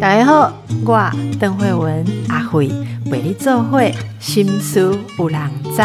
大家好，我邓慧文阿慧为你做会心思有人知。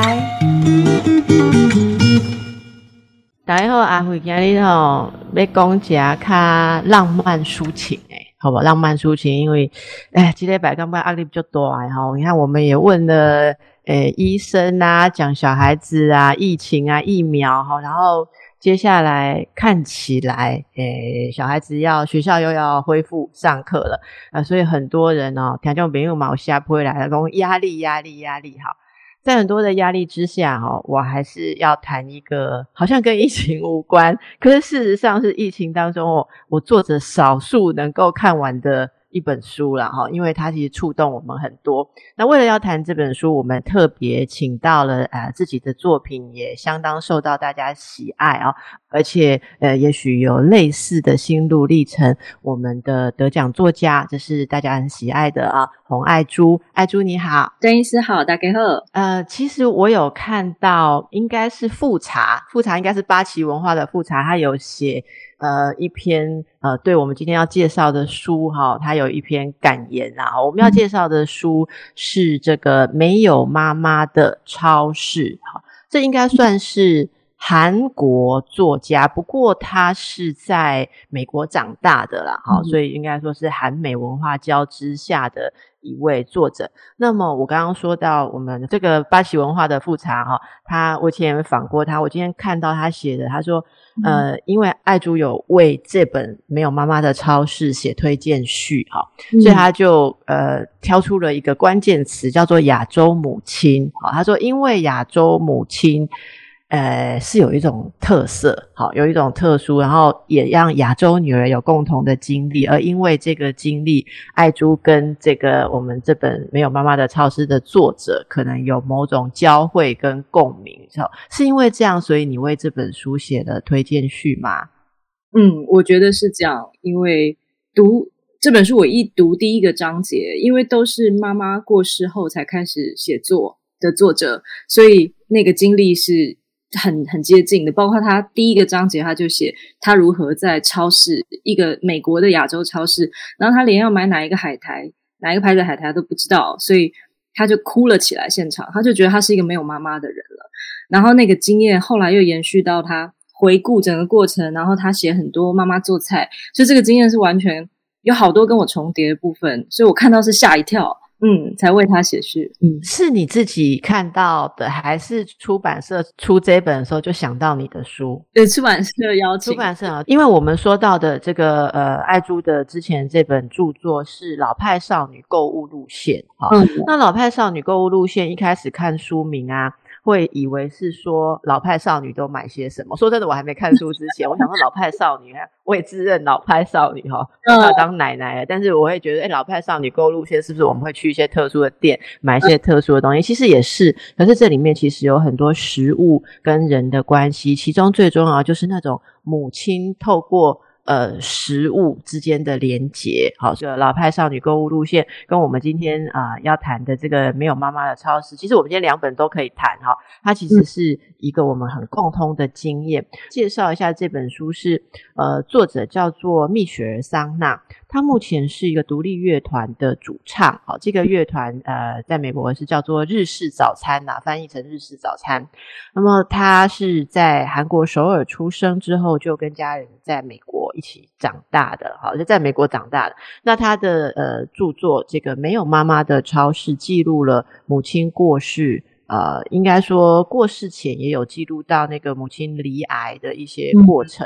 大家好，阿慧今日吼要讲一下较浪漫抒情诶，好不？浪漫抒情，因为哎，今天白刚刚压力比较大哈。你看，我们也问了诶医生啊，讲小孩子啊，疫情啊，疫苗哈，然后。接下来看起来，诶，小孩子要学校又要恢复上课了，啊，所以很多人哦，听众朋友嘛，我下不会来了，讲压力，压力，压力，哈，在很多的压力之下，哦，我还是要谈一个好像跟疫情无关，可是事实上是疫情当中，我我做着少数能够看完的。一本书了哈，因为它其实触动我们很多。那为了要谈这本书，我们特别请到了啊自己的作品，也相当受到大家喜爱啊。而且呃，也许有类似的心路历程。我们的得奖作家，这是大家很喜爱的啊，洪爱珠。爱珠你好，邓医师好，大家好。呃，其实我有看到，应该是复查，复查应该是八旗文化的复查，他有写。呃，一篇呃，对我们今天要介绍的书哈，它有一篇感言啊。我们要介绍的书是这个没有妈妈的超市哈，这应该算是韩国作家，不过他是在美国长大的啦，哈，所以应该说是韩美文化交织下的。一位作者，那么我刚刚说到我们这个巴西文化的复查哈，他我以前访过他，我今天看到他写的，他说，呃，因为爱珠有为这本没有妈妈的超市写推荐序哈，所以他就呃挑出了一个关键词叫做亚洲母亲，好，他说因为亚洲母亲。呃，是有一种特色，好，有一种特殊，然后也让亚洲女人有共同的经历，而因为这个经历，爱珠跟这个我们这本没有妈妈的超市的作者，可能有某种交汇跟共鸣，是因为这样，所以你为这本书写了推荐序吗？嗯，我觉得是这样，因为读这本书，我一读第一个章节，因为都是妈妈过世后才开始写作的作者，所以那个经历是。很很接近的，包括他第一个章节，他就写他如何在超市一个美国的亚洲超市，然后他连要买哪一个海苔，哪一个牌子海苔都不知道，所以他就哭了起来。现场他就觉得他是一个没有妈妈的人了。然后那个经验后来又延续到他回顾整个过程，然后他写很多妈妈做菜，所以这个经验是完全有好多跟我重叠的部分，所以我看到是吓一跳。嗯，才为他写序。嗯，是你自己看到的，还是出版社出这本的时候就想到你的书？对，出版社邀请。出版社啊，因为我们说到的这个呃，爱珠的之前这本著作是老派少女购物路线。好，那老派少女购物路线一开始看书名啊。会以为是说老派少女都买些什么？说真的，我还没看书之前，我想说老派少女，我也自认老派少女哈，要当奶奶了。但是我会觉得，哎，老派少女购路线是不是我们会去一些特殊的店买一些特殊的东西？其实也是，可是这里面其实有很多食物跟人的关系，其中最重要就是那种母亲透过。呃，食物之间的连结，好，这个老派少女购物路线，跟我们今天啊要谈的这个没有妈妈的超市，其实我们今天两本都可以谈哈。它其实是一个我们很共通的经验。介绍一下这本书是，呃，作者叫做蜜雪儿桑娜。她目前是一个独立乐团的主唱，好，这个乐团呃，在美国是叫做日式早餐呐，翻译成日式早餐。那么她是在韩国首尔出生之后，就跟家人在美国一起长大的，好，就在美国长大的。那他的呃著作这个没有妈妈的超市，记录了母亲过世，呃，应该说过世前也有记录到那个母亲离癌的一些过程。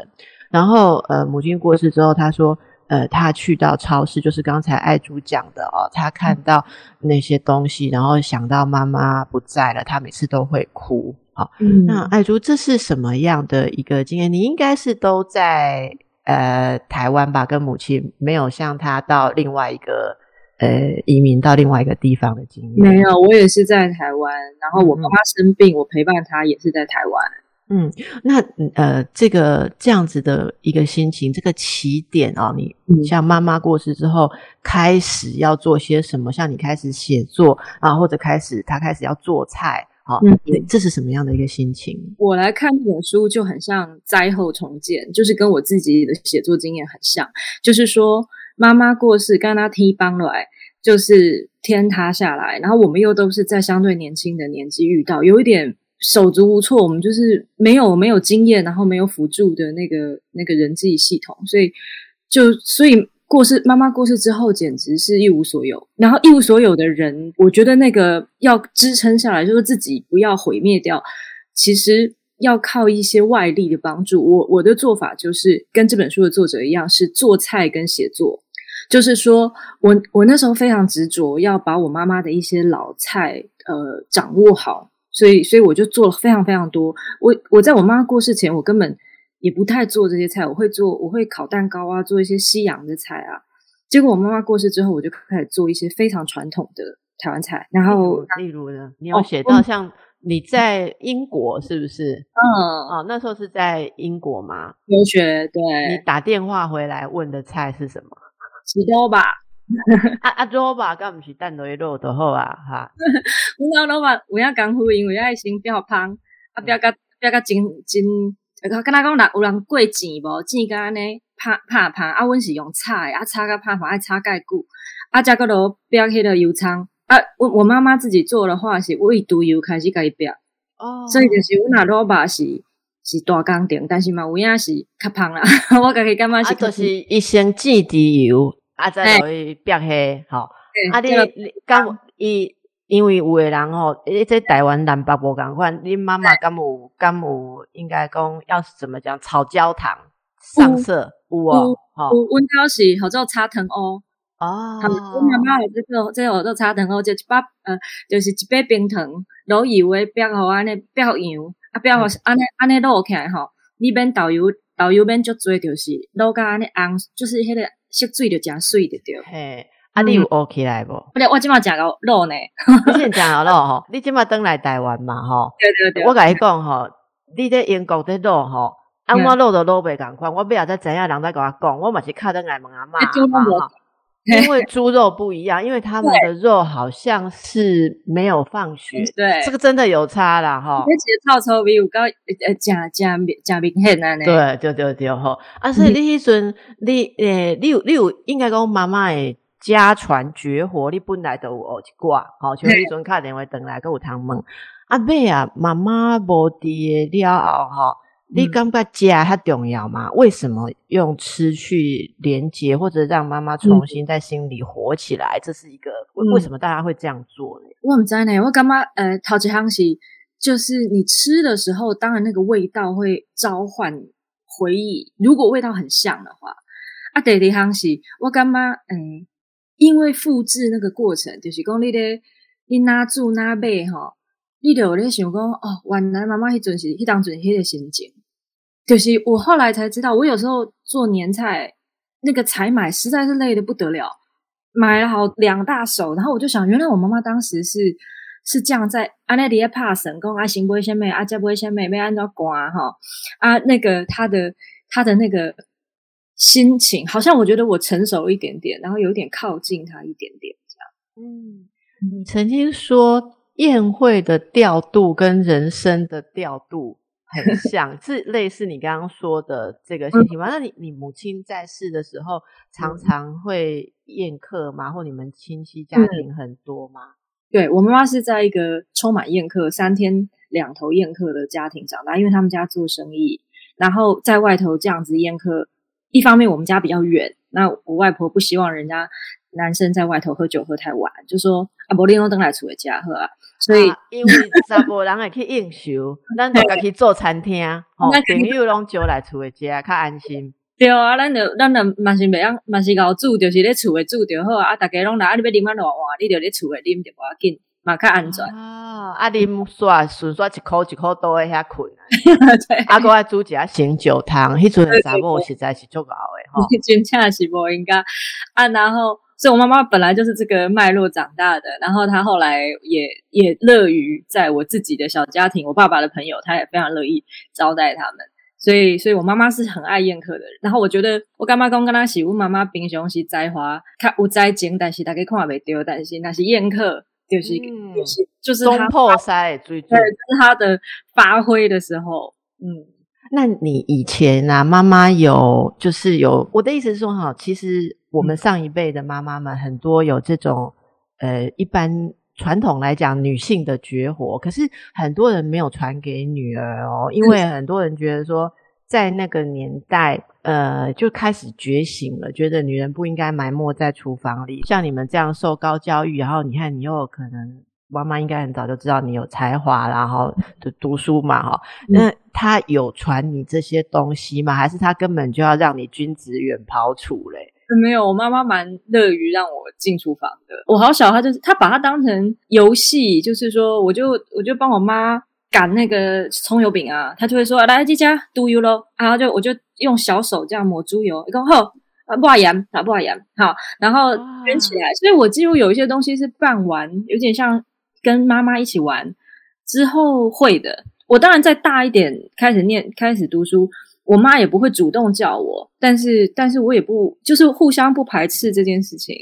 然后呃，母亲过世之后，他说。呃，他去到超市，就是刚才爱珠讲的哦，他看到那些东西，然后想到妈妈不在了，他每次都会哭。好，那爱珠这是什么样的一个经验？你应该是都在呃台湾吧，跟母亲没有像他到另外一个呃移民到另外一个地方的经验。没有，我也是在台湾，然后我妈妈生病，我陪伴她也是在台湾。嗯，那呃，这个这样子的一个心情，这个起点哦，你像妈妈过世之后，开始要做些什么？像你开始写作啊，或者开始他开始要做菜，好，嗯这是什么样的一个心情？我来看这本书就很像灾后重建，就是跟我自己的写作经验很像。就是说，妈妈过世，刚刚踢帮来，就是天塌下来，然后我们又都是在相对年轻的年纪遇到，有一点手足无措。我们就是没有没有经验，然后没有辅助的那个那个人际系统，所以就所以。过世，妈妈过世之后，简直是一无所有。然后一无所有的人，我觉得那个要支撑下来，就是自己不要毁灭掉。其实要靠一些外力的帮助。我我的做法就是跟这本书的作者一样，是做菜跟写作。就是说我我那时候非常执着，要把我妈妈的一些老菜呃掌握好，所以所以我就做了非常非常多。我我在我妈过世前，我根本。也不太做这些菜，我会做，我会烤蛋糕啊，做一些西洋的菜啊。结果我妈妈过世之后，我就开始做一些非常传统的台湾菜。然后，例如呢，你有写到像你在英国是不是？嗯，哦，那时候是在英国吗？留学对。你打电话回来问的菜是什么？石多吧。啊啊，多吧，敢不是蛋类肉的好啊哈。我讲老板，有影功夫，因为爱先表芳，啊表甲表甲真真。跟他讲，人有人过钱无？钱甲安尼拍拍拍，啊，阮是用炒诶，啊，炒甲拍拍爱炒介久，啊，再个落煸迄个油葱，啊，我我妈妈自己做的话是为猪油开始甲伊煸，哦，所以就是阮若肉肉是是大工程，但是嘛有影是较芳啦，我家己感觉是，就是一先煮猪油，啊，再落去煸迄，吼，啊，你你敢伊？因为有的人吼，诶，在台湾南北无共款，恁妈妈 敢有敢有应该讲要怎么讲炒焦糖上色有哦，吼，阮兜是好做炒糖哦，哦，阮妈妈有这个这个做炒糖哦，就一包呃，就是一杯冰糖，落油诶，煸好安尼煸好油，啊煸好安尼安尼落起来吼，你免豆油豆油免足多，就是落甲安尼红，就是迄个色水就诚水着着。嘿。啊，你有学起来不？不对，我今麦食个肉呢。你先食个肉吼，你今麦登来台湾嘛吼？对对对。我甲你讲吼，你在英国的肉吼，啊，我肉都卤袂共款。我不要再知影人在甲我讲，我嘛是敲登来问阿妈嘛。因为猪肉不一样，因为他们的肉好像是没有放血。对，这个真的有差啦哈。而且套粗比有高呃，假假假明显啊呢。对对对对吼。啊，所以你迄阵你诶，你有你有应该讲妈妈诶。家传绝活，你本来都有学一挂，吼，像你阵敲电话等来，佮有通问阿妹啊，妈妈无伫了后，吼，你感觉家较重要吗？为什么用吃去连接，或者让妈妈重新在心里活起来？这是一个为什么大家会这样做呢？我唔知呢，我感觉呃，头一项是就是你吃的时候，当然那个味道会召唤回忆，如果味道很像的话，啊，第二项是我感觉诶。因为复制那个过程，就是讲你咧，你哪住哪买吼，你就咧想讲哦，原来妈妈迄阵是迄当阵迄个心情，就是我后来才知道，我有时候做年菜那个采买实在是累的不得了，买了好两大手，然后我就想，原来我妈妈当时是是这样在安内里在怕神讲啊，行不会先买啊，家不会先买，没按照刮哈啊，那个他的他的那个。心情好像我觉得我成熟一点点，然后有点靠近他一点点这样。嗯，你曾经说宴会的调度跟人生的调度很像，是类似你刚刚说的这个心情吗？那你你母亲在世的时候常常会宴客吗？或你们亲戚家庭很多吗？对我妈妈是在一个充满宴客、三天两头宴客的家庭长大，因为他们家做生意，然后在外头这样子宴客。一方面我们家比较远，那我外婆不希望人家男生在外头喝酒喝太晚，就说啊，伯利诺登来厝的家喝啊，所以因为查甫人会去应酬，咱就家去做餐厅，哦，朋友拢招来厝的家，较安心。对啊，咱就咱就嘛是袂样，嘛是熬煮，就是咧厝的煮就好啊。啊，大家拢来，啊，你要啉啊偌晚，你就咧厝的啉就无要紧。嘛较安全啊！啊，啉煞顺煞一口一口都会遐困啊！哥爱煮一下醒酒汤，迄阵的查某实在是足熬诶吼，真正是无应该啊。然后，所以我妈妈本来就是这个脉络长大的，然后她后来也也乐于在我自己的小家庭，我爸爸的朋友，她也非常乐意招待他们。所以，所以我妈妈是很爱宴客的人。然后，我觉得我干妈公跟她洗，我妈妈平常是栽花，较有栽情，但是大家看袂到，但是那是宴客。就是就是就是中破塞最对，是他的发挥的时候。嗯，那你以前啊，妈妈有就是有我的意思是说哈，其实我们上一辈的妈妈们很多有这种呃，一般传统来讲女性的绝活，可是很多人没有传给女儿哦，因为很多人觉得说。在那个年代，呃，就开始觉醒了，觉得女人不应该埋没在厨房里。像你们这样受高教育，然后你看你又可能妈妈应该很早就知道你有才华，然后 就读书嘛，哈。那他有传你这些东西吗？还是他根本就要让你君子远庖厨嘞？没有，我妈妈蛮乐于让我进厨房的。我好小，她就是她把它当成游戏，就是说，我就我就帮我妈。擀那个葱油饼啊，他就会说来，这家都油喽，然后就我就用小手这样抹猪油，一个后啊不盐啊不盐好，然后卷起来。所以我几乎有一些东西是半玩，有点像跟妈妈一起玩之后会的。我当然再大一点开始念开始读书，我妈也不会主动叫我，但是但是我也不就是互相不排斥这件事情。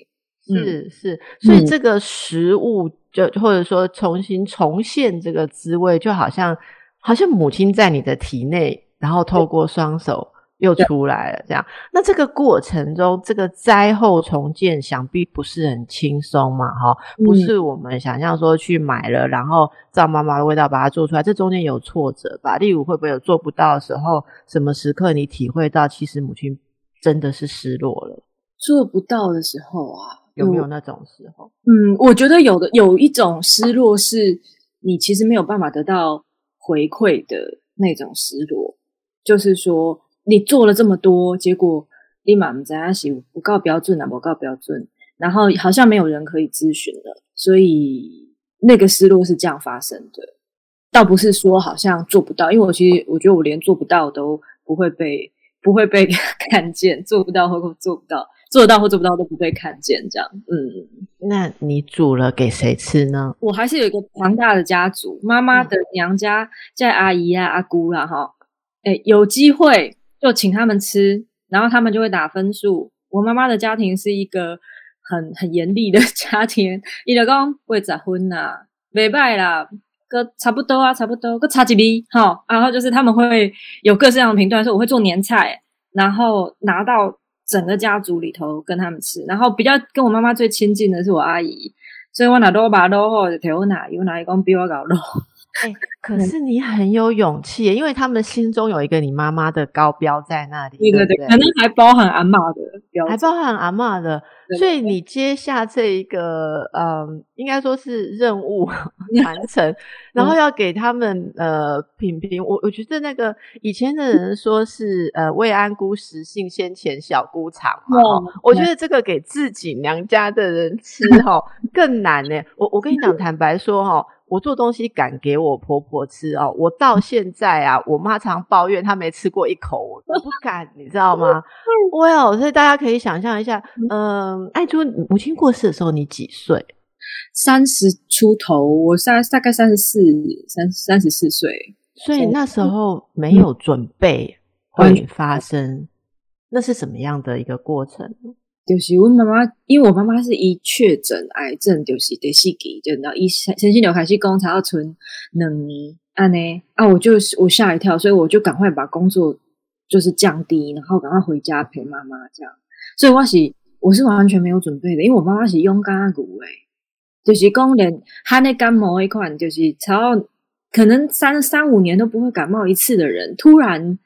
是是，所以这个食物。就或者说重新重现这个滋味，就好像好像母亲在你的体内，然后透过双手又出来了这样。那这个过程中，这个灾后重建想必不是很轻松嘛？哈，不是我们想象说去买了，然后照妈妈的味道把它做出来，这中间有挫折吧？例如会不会有做不到的时候？什么时刻你体会到其实母亲真的是失落了？做不到的时候啊。有没有那种时候？嗯，我觉得有的有一种失落，是你其实没有办法得到回馈的那种失落。就是说，你做了这么多，结果立马在那写不告标准啊，不告标准，然后好像没有人可以咨询了，所以那个失落是这样发生的。倒不是说好像做不到，因为我其实我觉得我连做不到都不会被不会被 看见，做不到或做不到。做得到或做不到都不被看见，这样，嗯，那你煮了给谁吃呢？我还是有一个庞大的家族，妈妈的娘家在阿姨啊、阿姑啦，哈，哎，有机会就请他们吃，然后他们就会打分数。我妈妈的家庭是一个很很严厉的 家庭，伊就讲会结婚呐，没拜啦，个差不多啊，差不多个差几米，哈，然后就是他们会有各式各样的评断，说我会做年菜，然后拿到。整个家族里头跟他们吃，然后比较跟我妈妈最亲近的是我阿姨，所以我哪都把肉或者我哪有哪一公比我搞肉。哎，可是你很有勇气，因为他们心中有一个你妈妈的高标在那里，对对对，可能还包含阿妈的标，还包含阿妈的。所以你接下这一个，嗯，应该说是任务 完 成，然后要给他们呃品评。我我觉得那个以前的人说是呃未安姑食性先前小姑尝嘛，我觉得这个给自己娘家的人吃哈 更难呢。我我跟你讲，坦白说哈。我做东西敢给我婆婆吃哦，我到现在啊，我妈常抱怨她没吃过一口，我不敢，你知道吗？我有，所以大家可以想象一下，嗯，爱珠母亲过世的时候你几岁？三十出头，我三大概三十四，三三十四岁，所以那时候没有准备会发生，那是什么样的一个过程？就是我妈妈，因为我妈妈是一确诊癌症，就是第四期，就到一陈心瘤开始工才要存两年，安呢啊，我就我吓一跳，所以我就赶快把工作就是降低，然后赶快回家陪妈妈这样。所以我是我是完全没有准备的，因为我妈妈是勇敢骨诶，就是讲连她那感冒一款，就是超可能三三五年都不会感冒一次的人，突然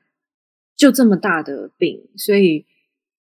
就这么大的病，所以。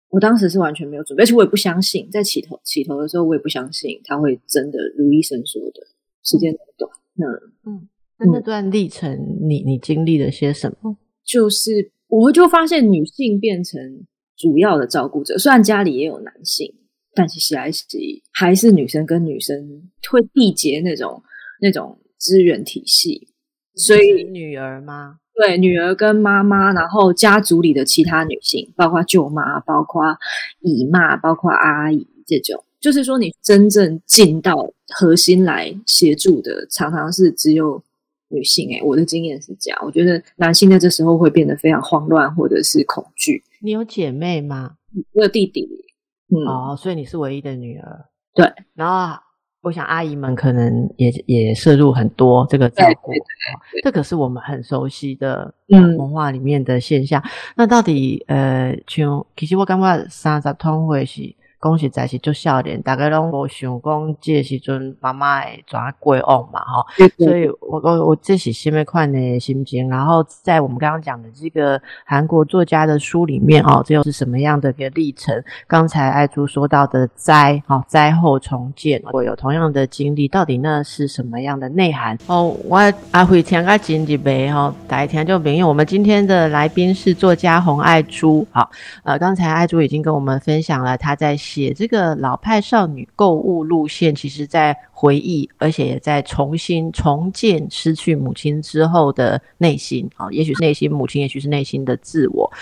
我当时是完全没有准备，而且我也不相信，在起头起头的时候，我也不相信他会真的如医生说的，时间短。那嗯，那那段历程，你你经历了些什么？就是我就发现女性变成主要的照顾者，虽然家里也有男性，但其实还是还是女生跟女生会缔结那种那种资源体系。所以女儿吗？对，女儿跟妈妈，然后家族里的其他女性，包括舅妈、包括姨妈、包括阿姨，这种，就是说，你真正进到核心来协助的，常常是只有女性。诶我的经验是这样，我觉得男性在这时候会变得非常慌乱，或者是恐惧。你有姐妹吗？我有弟弟。嗯哦，所以你是唯一的女儿。对，然后。我想阿姨们可能也也摄入很多这个照顾，这可是我们很熟悉的文化里面的现象。那到底呃，像其实我感觉三十通会是。讲实在是做少年，大家拢无想讲这时阵妈妈会怎过往嘛，哈。所以我我我这是什么款的心情？然后在我们刚刚讲的这个韩国作家的书里面，哦，这又是什么样的一个历程？刚才爱珠说到的灾，哈，灾后重建，我有同样的经历，到底那是什么样的内涵？哦，我阿辉听个真一杯，吼，大家听就明。因为我们今天的来宾是作家洪爱珠，好，呃，刚才爱珠已经跟我们分享了他在。写这个老派少女购物路线，其实在回忆，而且也在重新重建失去母亲之后的内心。啊，也许是内心母亲，也许是内心的自我。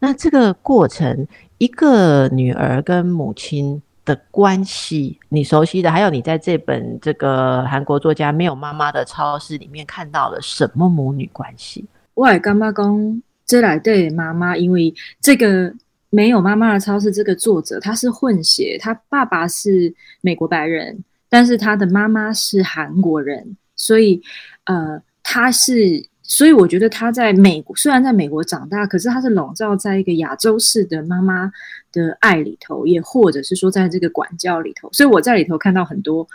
那这个过程，一个女儿跟母亲的关系，你熟悉的，还有你在这本这个韩国作家没有妈妈的超市里面看到了什么母女关系？我干妈讲，这来对妈妈，因为这个。没有妈妈的超市，这个作者他是混血，他爸爸是美国白人，但是他的妈妈是韩国人，所以呃，他是，所以我觉得他在美国虽然在美国长大，可是他是笼罩在一个亚洲式的妈妈的爱里头，也或者是说在这个管教里头，所以我在里头看到很多，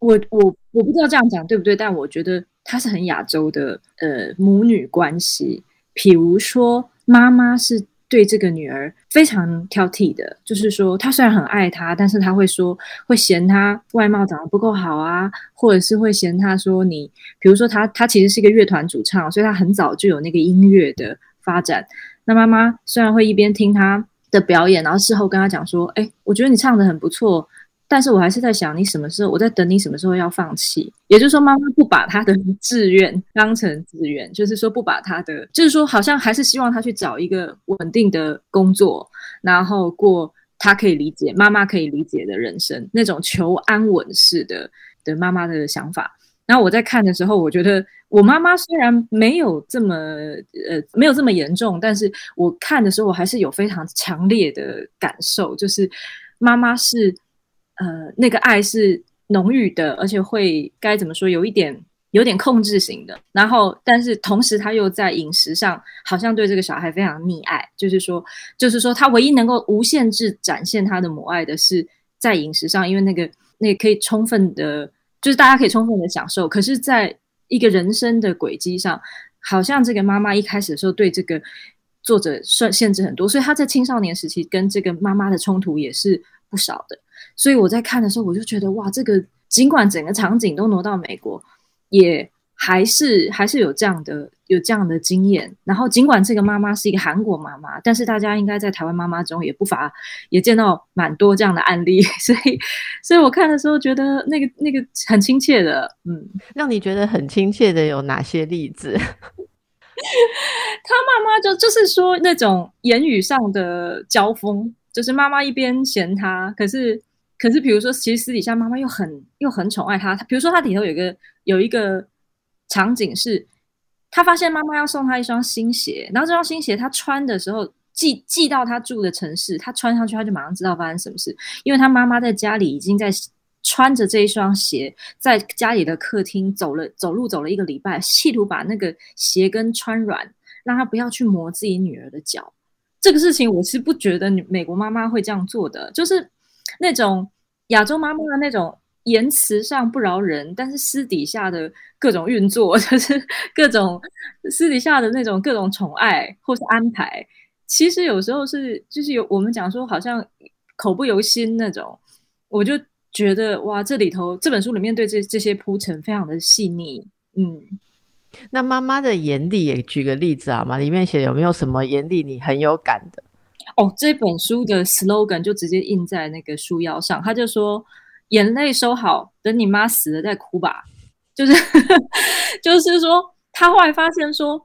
我我我不知道这样讲对不对，但我觉得他是很亚洲的呃母女关系，比如说妈妈是。对这个女儿非常挑剔的，就是说，他虽然很爱他，但是他会说，会嫌他外貌长得不够好啊，或者是会嫌他说你，比如说他，他其实是一个乐团主唱，所以他很早就有那个音乐的发展。那妈妈虽然会一边听他的表演，然后事后跟他讲说，哎，我觉得你唱得很不错。但是我还是在想，你什么时候？我在等你什么时候要放弃？也就是说，妈妈不把他的 志愿当成志愿，就是说不把他的，就是说好像还是希望他去找一个稳定的工作，然后过他可以理解、妈妈可以理解的人生，那种求安稳式的的妈妈的想法。然后我在看的时候，我觉得我妈妈虽然没有这么呃没有这么严重，但是我看的时候，我还是有非常强烈的感受，就是妈妈是。呃，那个爱是浓郁的，而且会该怎么说，有一点有点控制型的。然后，但是同时他又在饮食上，好像对这个小孩非常溺爱。就是说，就是说，他唯一能够无限制展现他的母爱的是在饮食上，因为那个那可以充分的，就是大家可以充分的享受。可是，在一个人生的轨迹上，好像这个妈妈一开始的时候对这个作者限限制很多，所以他在青少年时期跟这个妈妈的冲突也是不少的。所以我在看的时候，我就觉得哇，这个尽管整个场景都挪到美国，也还是还是有这样的有这样的经验。然后尽管这个妈妈是一个韩国妈妈，但是大家应该在台湾妈妈中也不乏也见到蛮多这样的案例。所以，所以我看的时候觉得那个那个很亲切的，嗯，让你觉得很亲切的有哪些例子？他妈妈就就是说那种言语上的交锋，就是妈妈一边嫌他，可是。可是，比如说，其实私底下妈妈又很又很宠爱他。他比如说，他里头有一个有一个场景是，他发现妈妈要送他一双新鞋，然后这双新鞋他穿的时候寄寄到他住的城市，他穿上去他就马上知道发生什么事，因为他妈妈在家里已经在穿着这一双鞋，在家里的客厅走了走路走了一个礼拜，企图把那个鞋跟穿软，让他不要去磨自己女儿的脚。这个事情我是不觉得美国妈妈会这样做的，就是。那种亚洲妈妈的那种言辞上不饶人，但是私底下的各种运作，就是各种私底下的那种各种宠爱或是安排，其实有时候是就是有我们讲说好像口不由心那种，我就觉得哇，这里头这本书里面对这这些铺陈非常的细腻，嗯。那妈妈的眼里也举个例子好吗？里面写有没有什么眼里你很有感的？哦，这本书的 slogan 就直接印在那个书腰上，他就说：“眼泪收好，等你妈死了再哭吧。”就是，就是说，他后来发现说，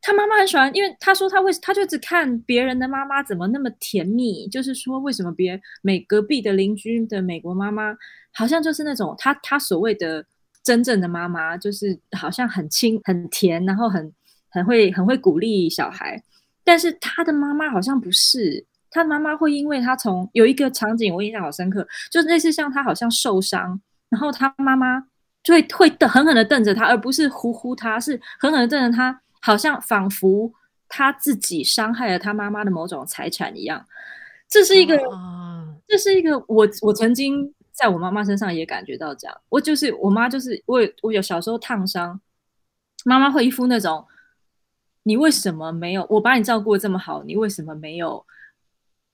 他妈妈很喜欢，因为他说他会，他就只看别人的妈妈怎么那么甜蜜，就是说，为什么别每隔壁的邻居的美国妈妈，好像就是那种他他所谓的真正的妈妈，就是好像很亲很甜，然后很很会很会鼓励小孩。但是他的妈妈好像不是，他的妈妈会因为他从有一个场景我印象好深刻，就是类似像他好像受伤，然后他妈妈就会会狠狠的瞪着他，而不是呼呼他，是狠狠的瞪着他，好像仿佛他自己伤害了他妈妈的某种财产一样。这是一个，这是一个我我曾经在我妈妈身上也感觉到这样。我就是我妈，就是我我有小时候烫伤，妈妈会一副那种。你为什么没有？我把你照顾的这么好，你为什么没有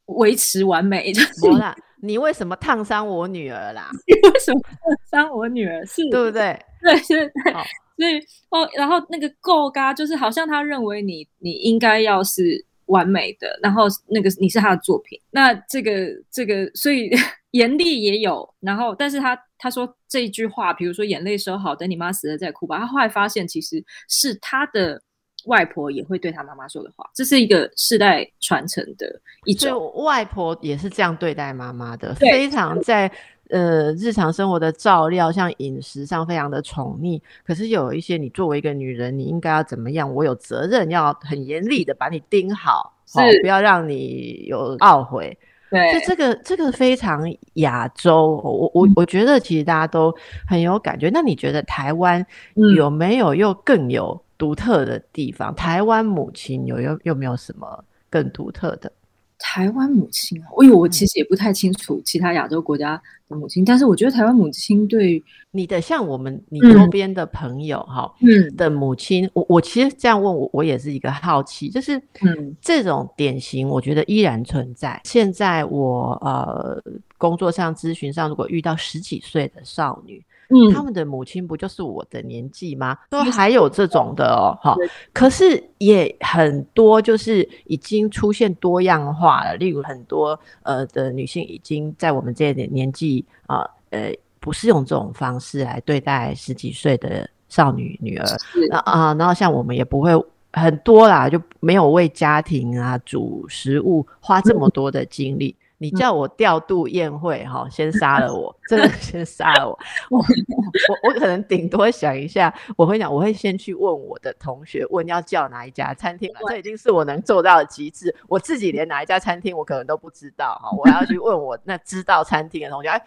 维持完美？就是啦，你为什么烫伤我女儿啦？你为什么烫伤我女儿？是，对不对？对，对，对。所以哦，然后那个够嘎，就是好像他认为你你应该要是完美的，然后那个你是他的作品。那这个这个，所以严厉也有。然后，但是他他说这一句话，比如说眼泪收好，等你妈死了再哭吧。他后来发现，其实是他的。外婆也会对她妈妈说的话，这是一个世代传承的一种。外婆也是这样对待妈妈的，非常在呃日常生活的照料，像饮食上非常的宠溺。可是有一些你作为一个女人，你应该要怎么样？我有责任要很严厉的把你盯好，是不要让你有懊悔。对，就这个这个非常亚洲，我我我觉得其实大家都很有感觉。那你觉得台湾有没有又更有？独特的地方，台湾母亲有有有没有什么更独特的？台湾母亲啊，我以为我其实也不太清楚其他亚洲国家的母亲，但是我觉得台湾母亲对你的像我们你周边的朋友哈，嗯的母亲，我我其实这样问我，我也是一个好奇，就是嗯这种典型，我觉得依然存在。现在我呃工作上咨询上，如果遇到十几岁的少女。嗯，他们的母亲不就是我的年纪吗？都还有这种的哦，哈。可是也很多，就是已经出现多样化了。例如很多呃的女性已经在我们这点年纪啊，呃，不是用这种方式来对待十几岁的少女女儿。那啊，然后像我们也不会很多啦，就没有为家庭啊煮食物花这么多的精力。你叫我调度宴会哈，先杀了我，真的 先杀了我。我我我可能顶多想一下，我会讲，我会先去问我的同学，问要叫哪一家餐厅了。这已经是我能做到的极致。我自己连哪一家餐厅我可能都不知道哈，我要去问我那知道餐厅的同学，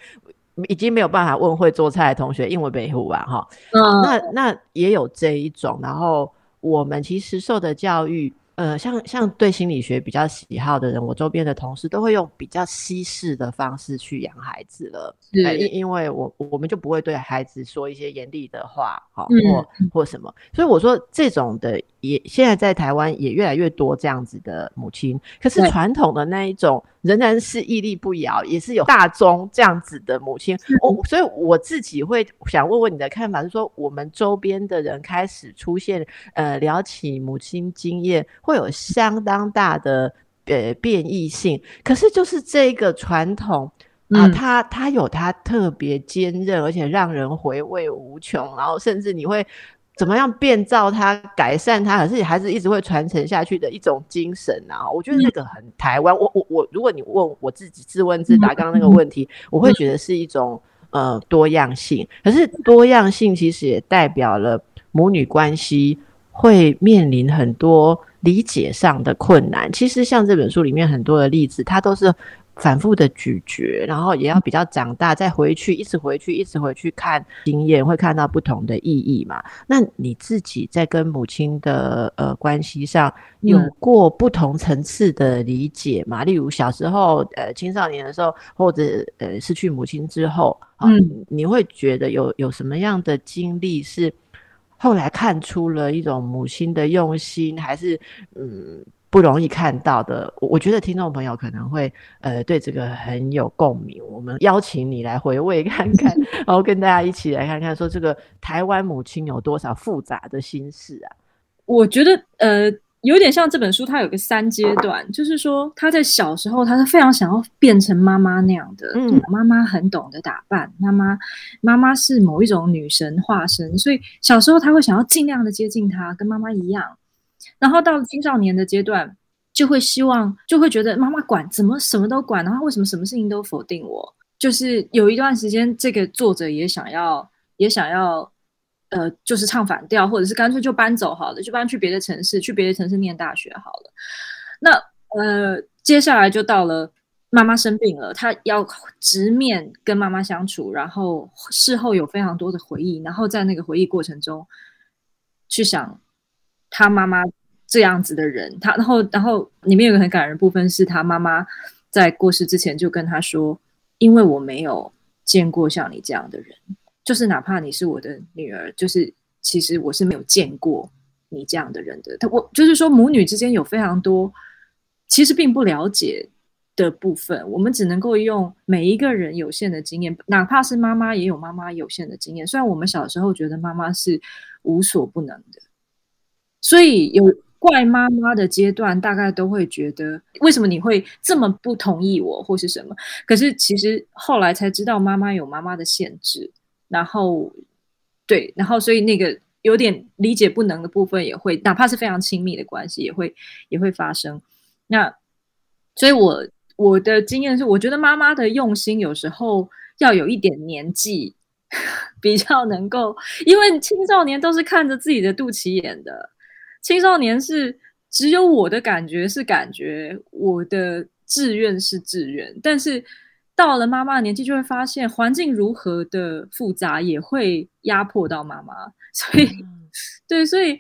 已经没有办法问会做菜的同学，因为北湖吧哈。嗯，那那也有这一种。然后我们其实受的教育。呃，像像对心理学比较喜好的人，我周边的同事都会用比较西式的方式去养孩子了。因因为我我们就不会对孩子说一些严厉的话，好或或什么。所以我说这种的也现在在台湾也越来越多这样子的母亲。可是传统的那一种仍然是屹立不摇，也是有大宗这样子的母亲。我所以我自己会想问问你的看法，是说我们周边的人开始出现呃聊起母亲经验。会有相当大的呃变异性，可是就是这个传统啊，它它有它特别坚韧，而且让人回味无穷，然后甚至你会怎么样变造它、改善它，可是还是一直会传承下去的一种精神啊！我觉得那个很台湾。我我我，如果你问我自己自问自答刚刚那个问题，我会觉得是一种呃多样性，可是多样性其实也代表了母女关系会面临很多。理解上的困难，其实像这本书里面很多的例子，它都是反复的咀嚼，然后也要比较长大，再回去，一直回去，一直回去看经验，会看到不同的意义嘛。那你自己在跟母亲的呃关系上，有过不同层次的理解嘛？例如小时候，呃，青少年的时候，或者呃失去母亲之后，嗯，你会觉得有有什么样的经历是？后来看出了一种母亲的用心，还是嗯不容易看到的。我觉得听众朋友可能会呃对这个很有共鸣。我们邀请你来回味看看，然后跟大家一起来看看，说这个台湾母亲有多少复杂的心事啊？我觉得呃。有点像这本书，它有个三阶段，就是说他在小时候，他是非常想要变成妈妈那样的。嗯，妈妈很懂得打扮，妈妈妈妈是某一种女神化身，所以小时候他会想要尽量的接近她，跟妈妈一样。然后到了青少年的阶段，就会希望，就会觉得妈妈管怎么什么都管，然后为什么什么事情都否定我？就是有一段时间，这个作者也想要，也想要。呃，就是唱反调，或者是干脆就搬走好了，就搬去别的城市，去别的城市念大学好了。那呃，接下来就到了妈妈生病了，他要直面跟妈妈相处，然后事后有非常多的回忆，然后在那个回忆过程中，去想他妈妈这样子的人，他然后然后里面有个很感人部分是他妈妈在过世之前就跟他说，因为我没有见过像你这样的人，就是哪怕你是我的女儿，就是其实我是没有见过你这样的人的。他我就是说母女之间有非常多，其实并不了解。的部分，我们只能够用每一个人有限的经验，哪怕是妈妈也有妈妈有限的经验。虽然我们小时候觉得妈妈是无所不能的，所以有怪妈妈的阶段，大概都会觉得为什么你会这么不同意我，或是什么？可是其实后来才知道，妈妈有妈妈的限制，然后对，然后所以那个有点理解不能的部分，也会哪怕是非常亲密的关系，也会也会发生。那所以，我。我的经验是，我觉得妈妈的用心有时候要有一点年纪，比较能够，因为青少年都是看着自己的肚脐眼的，青少年是只有我的感觉是感觉，我的志愿是志愿，但是到了妈妈的年纪，就会发现环境如何的复杂，也会压迫到妈妈，所以，对，所以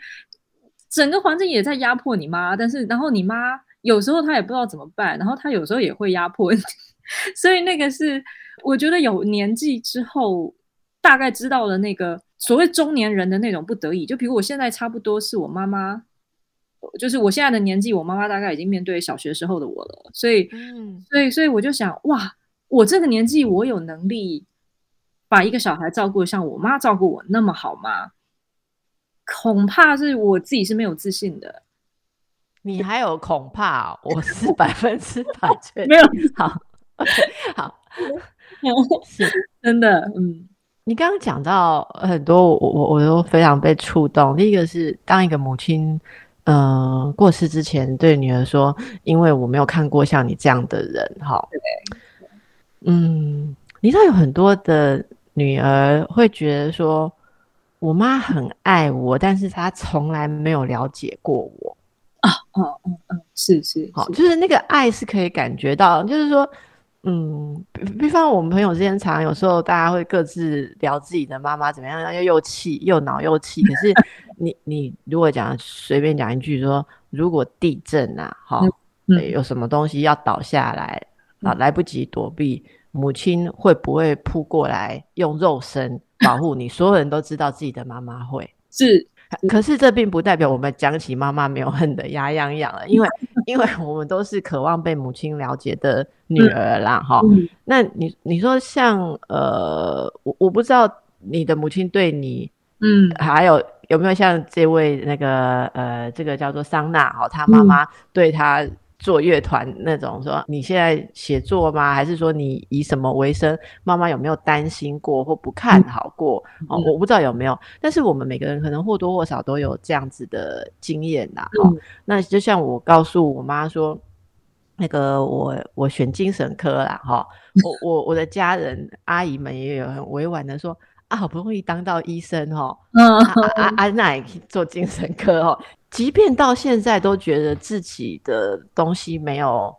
整个环境也在压迫你妈，但是然后你妈。有时候她也不知道怎么办，然后她有时候也会压迫，所以那个是我觉得有年纪之后，大概知道了那个所谓中年人的那种不得已。就比如我现在差不多是我妈妈，就是我现在的年纪，我妈妈大概已经面对小学时候的我了，所以，所以，所以我就想，哇，我这个年纪，我有能力把一个小孩照顾像我妈照顾我那么好吗？恐怕是我自己是没有自信的。你还有恐怕？我是 百分之百确定。没有 好，好，是真的。嗯，你刚刚讲到很多，我我我都非常被触动。第一个是当一个母亲，嗯，过世之前对女儿说：“因为我没有看过像你这样的人。”哈，嗯，你知道有很多的女儿会觉得说：“我妈很爱我，但是她从来没有了解过我。”啊，嗯嗯嗯，是是，好，就是那个爱是可以感觉到，就是说，嗯，比比方我们朋友之间常有时候大家会各自聊自己的妈妈怎么样，又又气又恼又气。可是 你你如果讲随便讲一句说，如果地震啊，哈，有什么东西要倒下来啊，来不及躲避，母亲会不会扑过来用肉身保护你？所有人都知道自己的妈妈会 是。可是这并不代表我们讲起妈妈没有恨得牙痒痒了，因为 因为我们都是渴望被母亲了解的女儿啦，哈。那你你说像呃，我我不知道你的母亲对你，嗯，还有有没有像这位那个呃，这个叫做桑娜哈，她妈妈对她。做乐团那种说，你现在写作吗？还是说你以什么为生？妈妈有没有担心过或不看好过？哦，我不知道有没有。但是我们每个人可能或多或少都有这样子的经验呐。哦，那就像我告诉我妈说，那个我我选精神科啦。哈，我我我的家人阿姨们也有很委婉的说。好不容易当到医生哦，啊啊奶做精神科哦，即便到现在都觉得自己的东西没有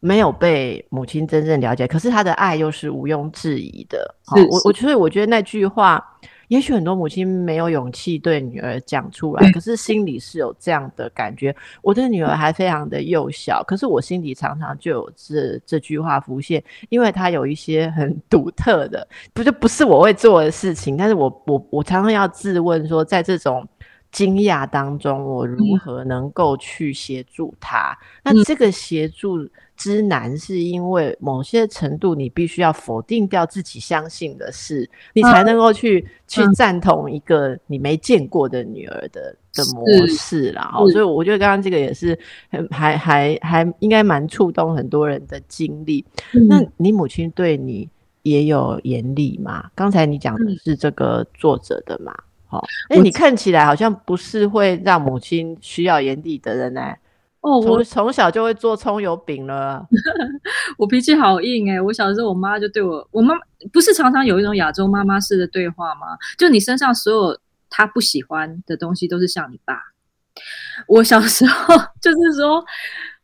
没有被母亲真正了解，可是他的爱又是毋庸置疑的。是，我我所以我觉得那句话。也许很多母亲没有勇气对女儿讲出来，可是心里是有这样的感觉。我的女儿还非常的幼小，可是我心里常常就有这这句话浮现，因为她有一些很独特的，不就不是我会做的事情。但是我我我常常要自问说，在这种惊讶当中，我如何能够去协助他？那这个协助。之难是因为某些程度，你必须要否定掉自己相信的事，你才能够去去赞同一个你没见过的女儿的的模式啦。哦，所以我觉得刚刚这个也是很还还还应该蛮触动很多人的经历。那你母亲对你也有严厉吗？刚才你讲的是这个作者的嘛？好，哎，你看起来好像不是会让母亲需要炎帝的人呢。哦，我从小就会做葱油饼了。我脾气好硬哎！我小时候，我妈就对我，我妈不是常常有一种亚洲妈妈式的对话吗？就你身上所有她不喜欢的东西，都是像你爸。我小时候就是说，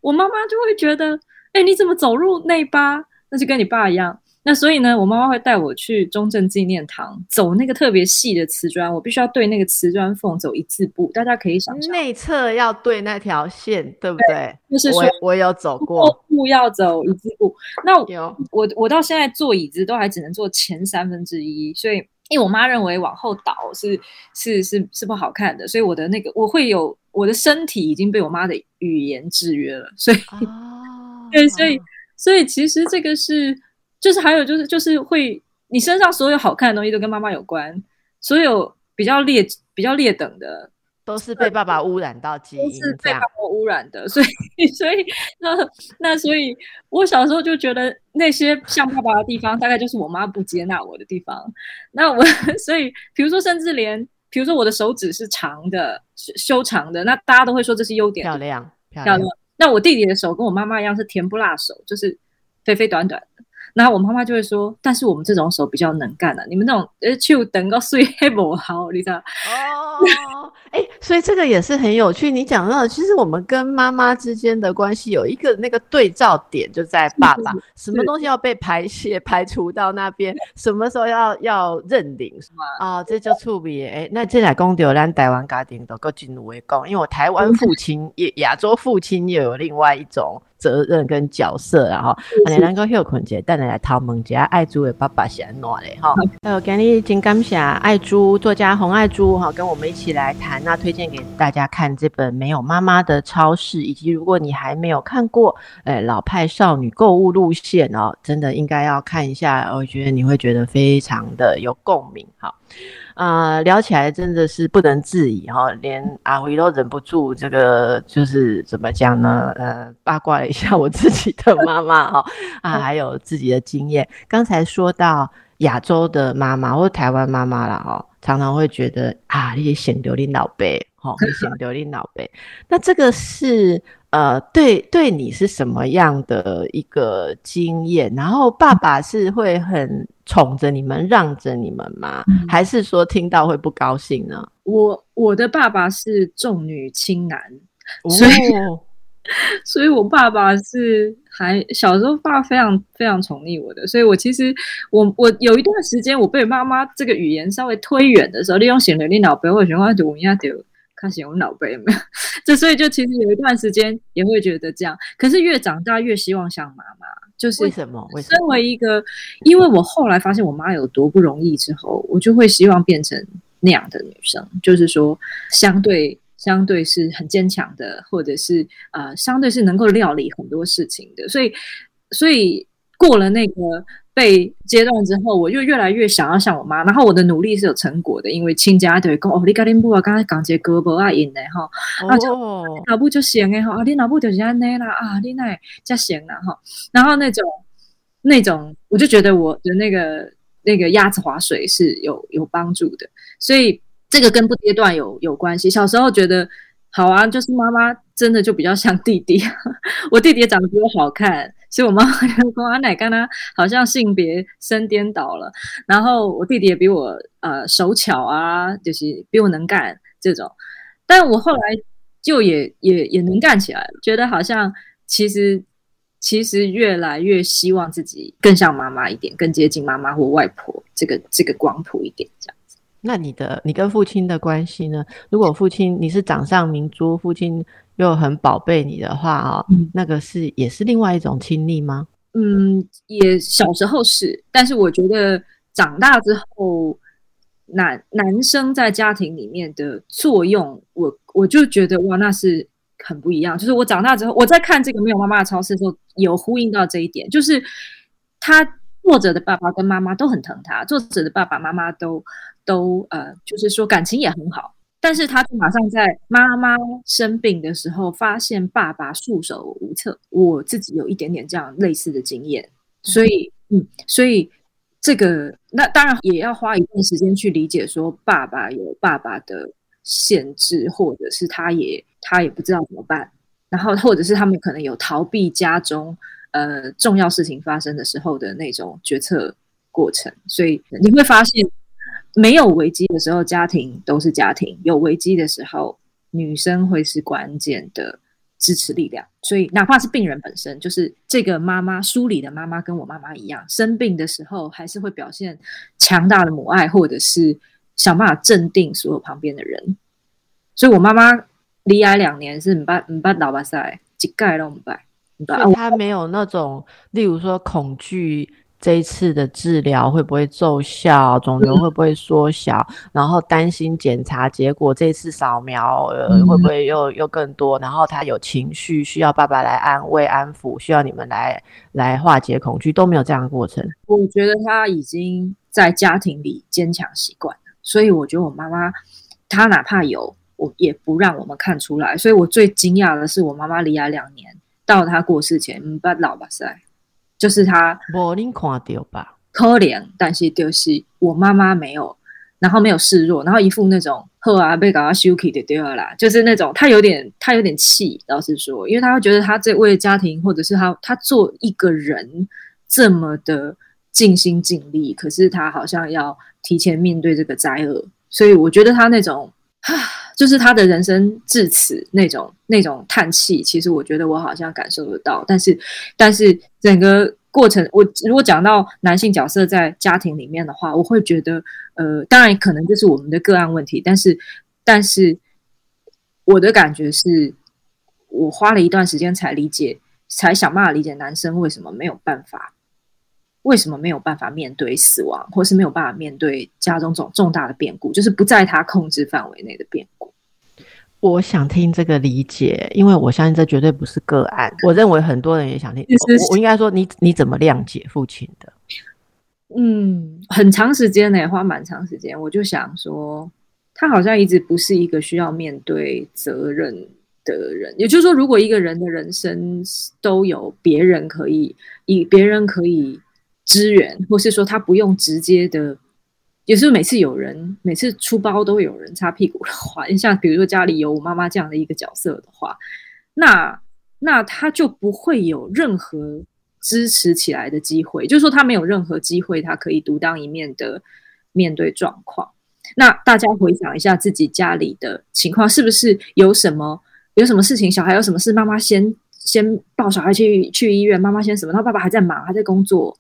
我妈妈就会觉得哎，你怎么走入内八？那就跟你爸一样。那所以呢，我妈妈会带我去中正纪念堂走那个特别细的瓷砖，我必须要对那个瓷砖缝走一字步。大家可以想象，内侧要对那条线，对不对？就是说，我有走过，步要走一字步。那我我到现在坐椅子都还只能坐前三分之一，所以因为我妈认为往后倒是是是是不好看的，所以我的那个我会有我的身体已经被我妈的语言制约了，所以 对，所以所以其实这个是。就是还有就是就是会，你身上所有好看的东西都跟妈妈有关，所有比较劣比较劣等的都是被爸爸污染到基因，是被爸爸污染的，所以 所以那那所以，我小时候就觉得那些像爸爸的地方，大概就是我妈不接纳我的地方。那我 所以，比如说，甚至连比如说我的手指是长的，修长的，那大家都会说这是优点，漂亮漂亮。那我弟弟的手跟我妈妈一样是甜不辣手，就是肥肥短短。然后我妈妈就会说：“但是我们这种手比较能干的，你们那种呃，就等个睡黑不好，你知道？”哦，哎，所以这个也是很有趣。你讲到，其实我们跟妈妈之间的关系有一个那个对照点，就在爸爸，什么东西要被排泄排除到那边，什么时候要要认领，是吗？啊，这就触别。哎，那这来公丢，咱台湾家庭都够进入为公，因为我台湾父亲也亚洲父亲也有另外一种。责任跟角色，然后你能够休困节，带你来讨问家爱猪的爸爸是安怎嘞？哈，呃，今日真感谢爱猪作家洪爱猪哈，跟我们一起来谈，那推荐给大家看这本《没有妈妈的超市》，以及如果你还没有看过，哎，老派少女购物路线哦，真的应该要看一下，我觉得你会觉得非常的有共鸣，好。啊，聊起来真的是不能自已哈，连阿辉都忍不住这个，就是怎么讲呢？呃，八卦了一下我自己的妈妈哈，啊，还有自己的经验。刚才说到亚洲的妈妈或台湾妈妈了哈，常常会觉得啊，你显丢你老辈，哈，你显丢你老辈。那这个是。呃，对，对你是什么样的一个经验？然后爸爸是会很宠着你们，让着你们吗？还是说听到会不高兴呢？我我的爸爸是重女轻男，所以 所以我爸爸是还小时候，爸非常非常宠溺我的，所以我其实我我有一段时间，我被妈妈这个语言稍微推远的时候，利用显能力脑背或喜欢读一下丢。他形容老辈有没有？这所以就其实有一段时间也会觉得这样，可是越长大越希望像妈妈。就是为什么？身为一个，因为我后来发现我妈有多不容易之后，我就会希望变成那样的女生，就是说相对相对是很坚强的，或者是呃相对是能够料理很多事情的。所以所以过了那个。被接段之后，我就越来越想要像我妈，然后我的努力是有成果的，因为亲家对讲哦，你家丁布啊，刚才讲这胳膊啊，硬的哈，啊就脑部就行的哈，啊你脑部就是安尼啦，啊你那才行啦哈，然后那种那种，我就觉得我的那个那个鸭子划水是有有帮助的，所以这个跟不阶段有有关系。小时候觉得好啊，就是妈妈真的就比较像弟弟，我弟弟长得比我好看。所以我妈妈跟阿奶跟他好像性别生颠倒了，然后我弟弟也比我呃手巧啊，就是比我能干这种，但我后来就也也也能干起来了，觉得好像其实其实越来越希望自己更像妈妈一点，更接近妈妈或外婆这个这个光谱一点这样。那你的你跟父亲的关系呢？如果父亲你是掌上明珠，父亲。又很宝贝你的话哦，那个是也是另外一种亲昵吗？嗯，也小时候是，但是我觉得长大之后，男男生在家庭里面的作用，我我就觉得哇，那是很不一样。就是我长大之后，我在看这个没有妈妈的超市的时候，有呼应到这一点，就是他作者的爸爸跟妈妈都很疼他，作者的爸爸妈妈都都呃，就是说感情也很好。但是他就马上在妈妈生病的时候，发现爸爸束手无策。我自己有一点点这样类似的经验，所以，嗯，所以这个那当然也要花一段时间去理解，说爸爸有爸爸的限制，或者是他也他也不知道怎么办，然后或者是他们可能有逃避家中呃重要事情发生的时候的那种决策过程，所以你会发现。没有危机的时候，家庭都是家庭；有危机的时候，女生会是关键的支持力量。所以，哪怕是病人本身，就是这个妈妈书里的妈妈，跟我妈妈一样，生病的时候还是会表现强大的母爱，或者是想办法镇定所有旁边的人。所以我妈妈离癌两年是唔把唔把老巴塞几盖都唔拜，所以她没有那种，例如说恐惧。这一次的治疗会不会奏效？肿瘤会不会缩小？然后担心检查结果，这次扫描呃会不会又又更多？然后他有情绪，需要爸爸来安慰安抚，需要你们来来化解恐惧，都没有这样的过程。我觉得他已经在家庭里坚强习惯了，所以我觉得我妈妈她哪怕有，我也不让我们看出来。所以我最惊讶的是，我妈妈离癌两年，到她过世前，嗯，把老吧塞。就是他，看到吧？可怜，但是就是我妈妈没有，然后没有示弱，然后一副那种呵啊被搞到羞愧的丢了啦，就是那种他有点他有点气，老实说，因为他会觉得他这为家庭或者是他他做一个人这么的尽心尽力，可是他好像要提前面对这个灾厄，所以我觉得他那种。就是他的人生至此那种那种叹气，其实我觉得我好像感受得到，但是但是整个过程，我如果讲到男性角色在家庭里面的话，我会觉得，呃，当然可能就是我们的个案问题，但是但是我的感觉是，我花了一段时间才理解，才想办法理解男生为什么没有办法。为什么没有办法面对死亡，或是没有办法面对家中这种重大的变故，就是不在他控制范围内的变故？我想听这个理解，因为我相信这绝对不是个案。我认为很多人也想听。我我应该说，你你怎么谅解父亲的？嗯，很长时间呢，花蛮长时间。我就想说，他好像一直不是一个需要面对责任的人。也就是说，如果一个人的人生都有别人可以，以别人可以。支援，或是说他不用直接的，也是每次有人每次出包都会有人擦屁股的话，像比如说家里有我妈妈这样的一个角色的话，那那他就不会有任何支持起来的机会，就是说他没有任何机会，他可以独当一面的面对状况。那大家回想一下自己家里的情况，是不是有什么有什么事情，小孩有什么事，妈妈先先抱小孩去去医院，妈妈先什么，他爸爸还在忙，还在工作。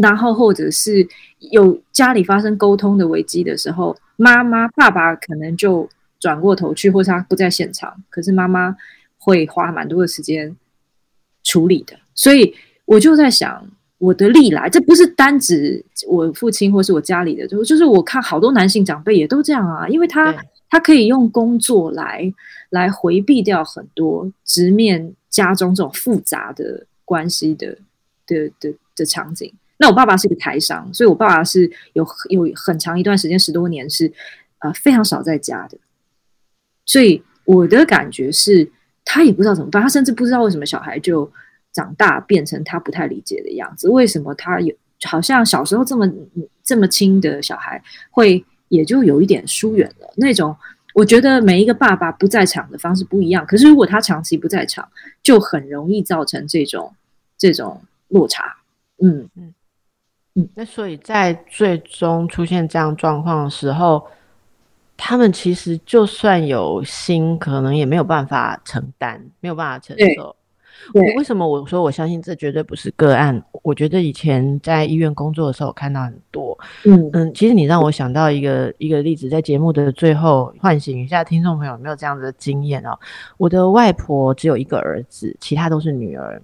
然后，或者是有家里发生沟通的危机的时候，妈妈、爸爸可能就转过头去，或是他不在现场，可是妈妈会花蛮多的时间处理的。所以我就在想，我的历来，这不是单指我父亲或是我家里的，就就是我看好多男性长辈也都这样啊，因为他他可以用工作来来回避掉很多直面家中这种复杂的关系的的的的场景。那我爸爸是个台商，所以我爸爸是有有很长一段时间，十多年是呃非常少在家的。所以我的感觉是，他也不知道怎么办，他甚至不知道为什么小孩就长大变成他不太理解的样子。为什么他有好像小时候这么这么亲的小孩，会也就有一点疏远了那种？我觉得每一个爸爸不在场的方式不一样，可是如果他长期不在场，就很容易造成这种这种落差。嗯嗯。那所以在最终出现这样状况的时候，他们其实就算有心，可能也没有办法承担，没有办法承受。为什么我说我相信这绝对不是个案？我觉得以前在医院工作的时候看到很多。嗯嗯，其实你让我想到一个一个例子，在节目的最后唤醒一下听众朋友，有没有这样子的经验哦？我的外婆只有一个儿子，其他都是女儿。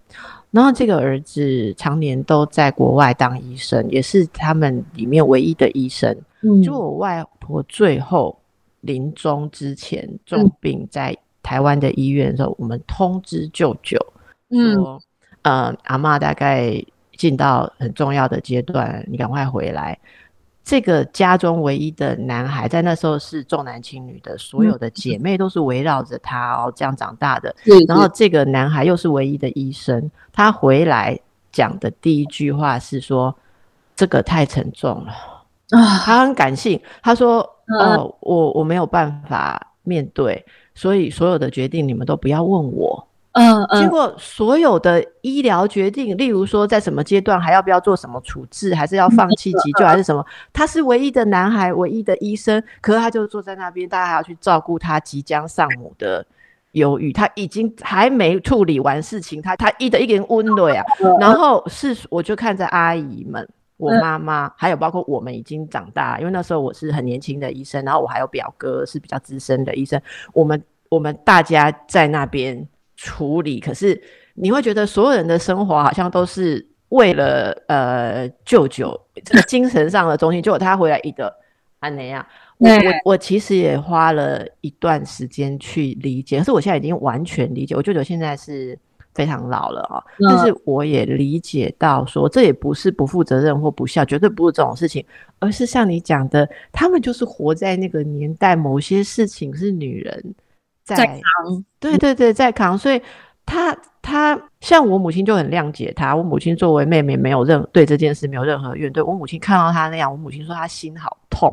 然后这个儿子常年都在国外当医生，也是他们里面唯一的医生。嗯，就我外婆最后临终之前重病在台湾的医院的时候，我们通知舅舅说：“呃，阿妈大概进到很重要的阶段，你赶快回来。”这个家中唯一的男孩，在那时候是重男轻女的，所有的姐妹都是围绕着他哦，这样长大的。然后这个男孩又是唯一的医生，他回来讲的第一句话是说：“这个太沉重了。”啊，他很感性，他说：“呃，我我没有办法面对，所以所有的决定你们都不要问我。”嗯嗯，结果所有的医疗决定，例如说在什么阶段还要不要做什么处置，还是要放弃急救，还是什么？他是唯一的男孩，唯一的医生，可是他就坐在那边，大家还要去照顾他即将丧母的忧郁，他已经还没处理完事情，他他一的一点温了呀。然后是我就看着阿姨们，我妈妈，还有包括我们已经长大，因为那时候我是很年轻的医生，然后我还有表哥是比较资深的医生，我们我们大家在那边处理。可是你会觉得所有人的生活好像都是为了呃舅舅这个精神上的中心，结果他回来一个 安那样。我我我其实也花了一段时间去理解，可是我现在已经完全理解。我舅舅现在是非常老了啊，但是我也理解到说，这也不是不负责任或不孝，绝对不是这种事情，而是像你讲的，他们就是活在那个年代，某些事情是女人在扛，对对对，在扛。所以他他像我母亲就很谅解他，我母亲作为妹妹没有任对这件事没有任何怨怼，我母亲看到他那样，我母亲说她心好痛。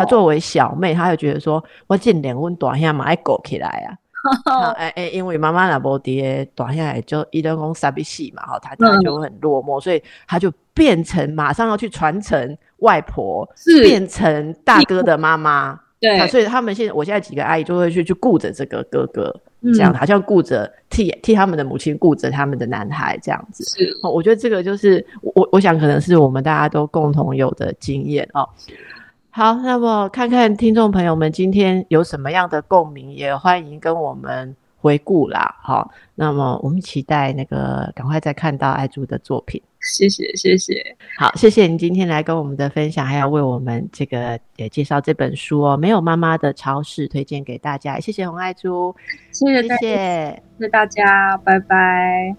她作为小妹，她就觉得说，我近两温短下嘛爱狗起来啊，哎哎，因为妈妈那波爹短下来就一人公傻逼戏嘛，哈，她她就很落寞，所以他就变成马上要去传承外婆，变成大哥的妈妈，对，所以他们现在我现在几个阿姨就会去去顾着这个哥哥，这样好像顾着替替他们的母亲顾着他们的男孩这样子，是，我觉得这个就是我我想可能是我们大家都共同有的经验哦。好，那么看看听众朋友们今天有什么样的共鸣，也欢迎跟我们回顾啦。好，那么我们期待那个赶快再看到爱珠的作品。谢谢，谢谢。好，谢谢你今天来跟我们的分享，还要为我们这个也介绍这本书哦。没有妈妈的超市推荐给大家，谢谢红爱珠，谢谢，谢谢，谢谢大家，拜拜。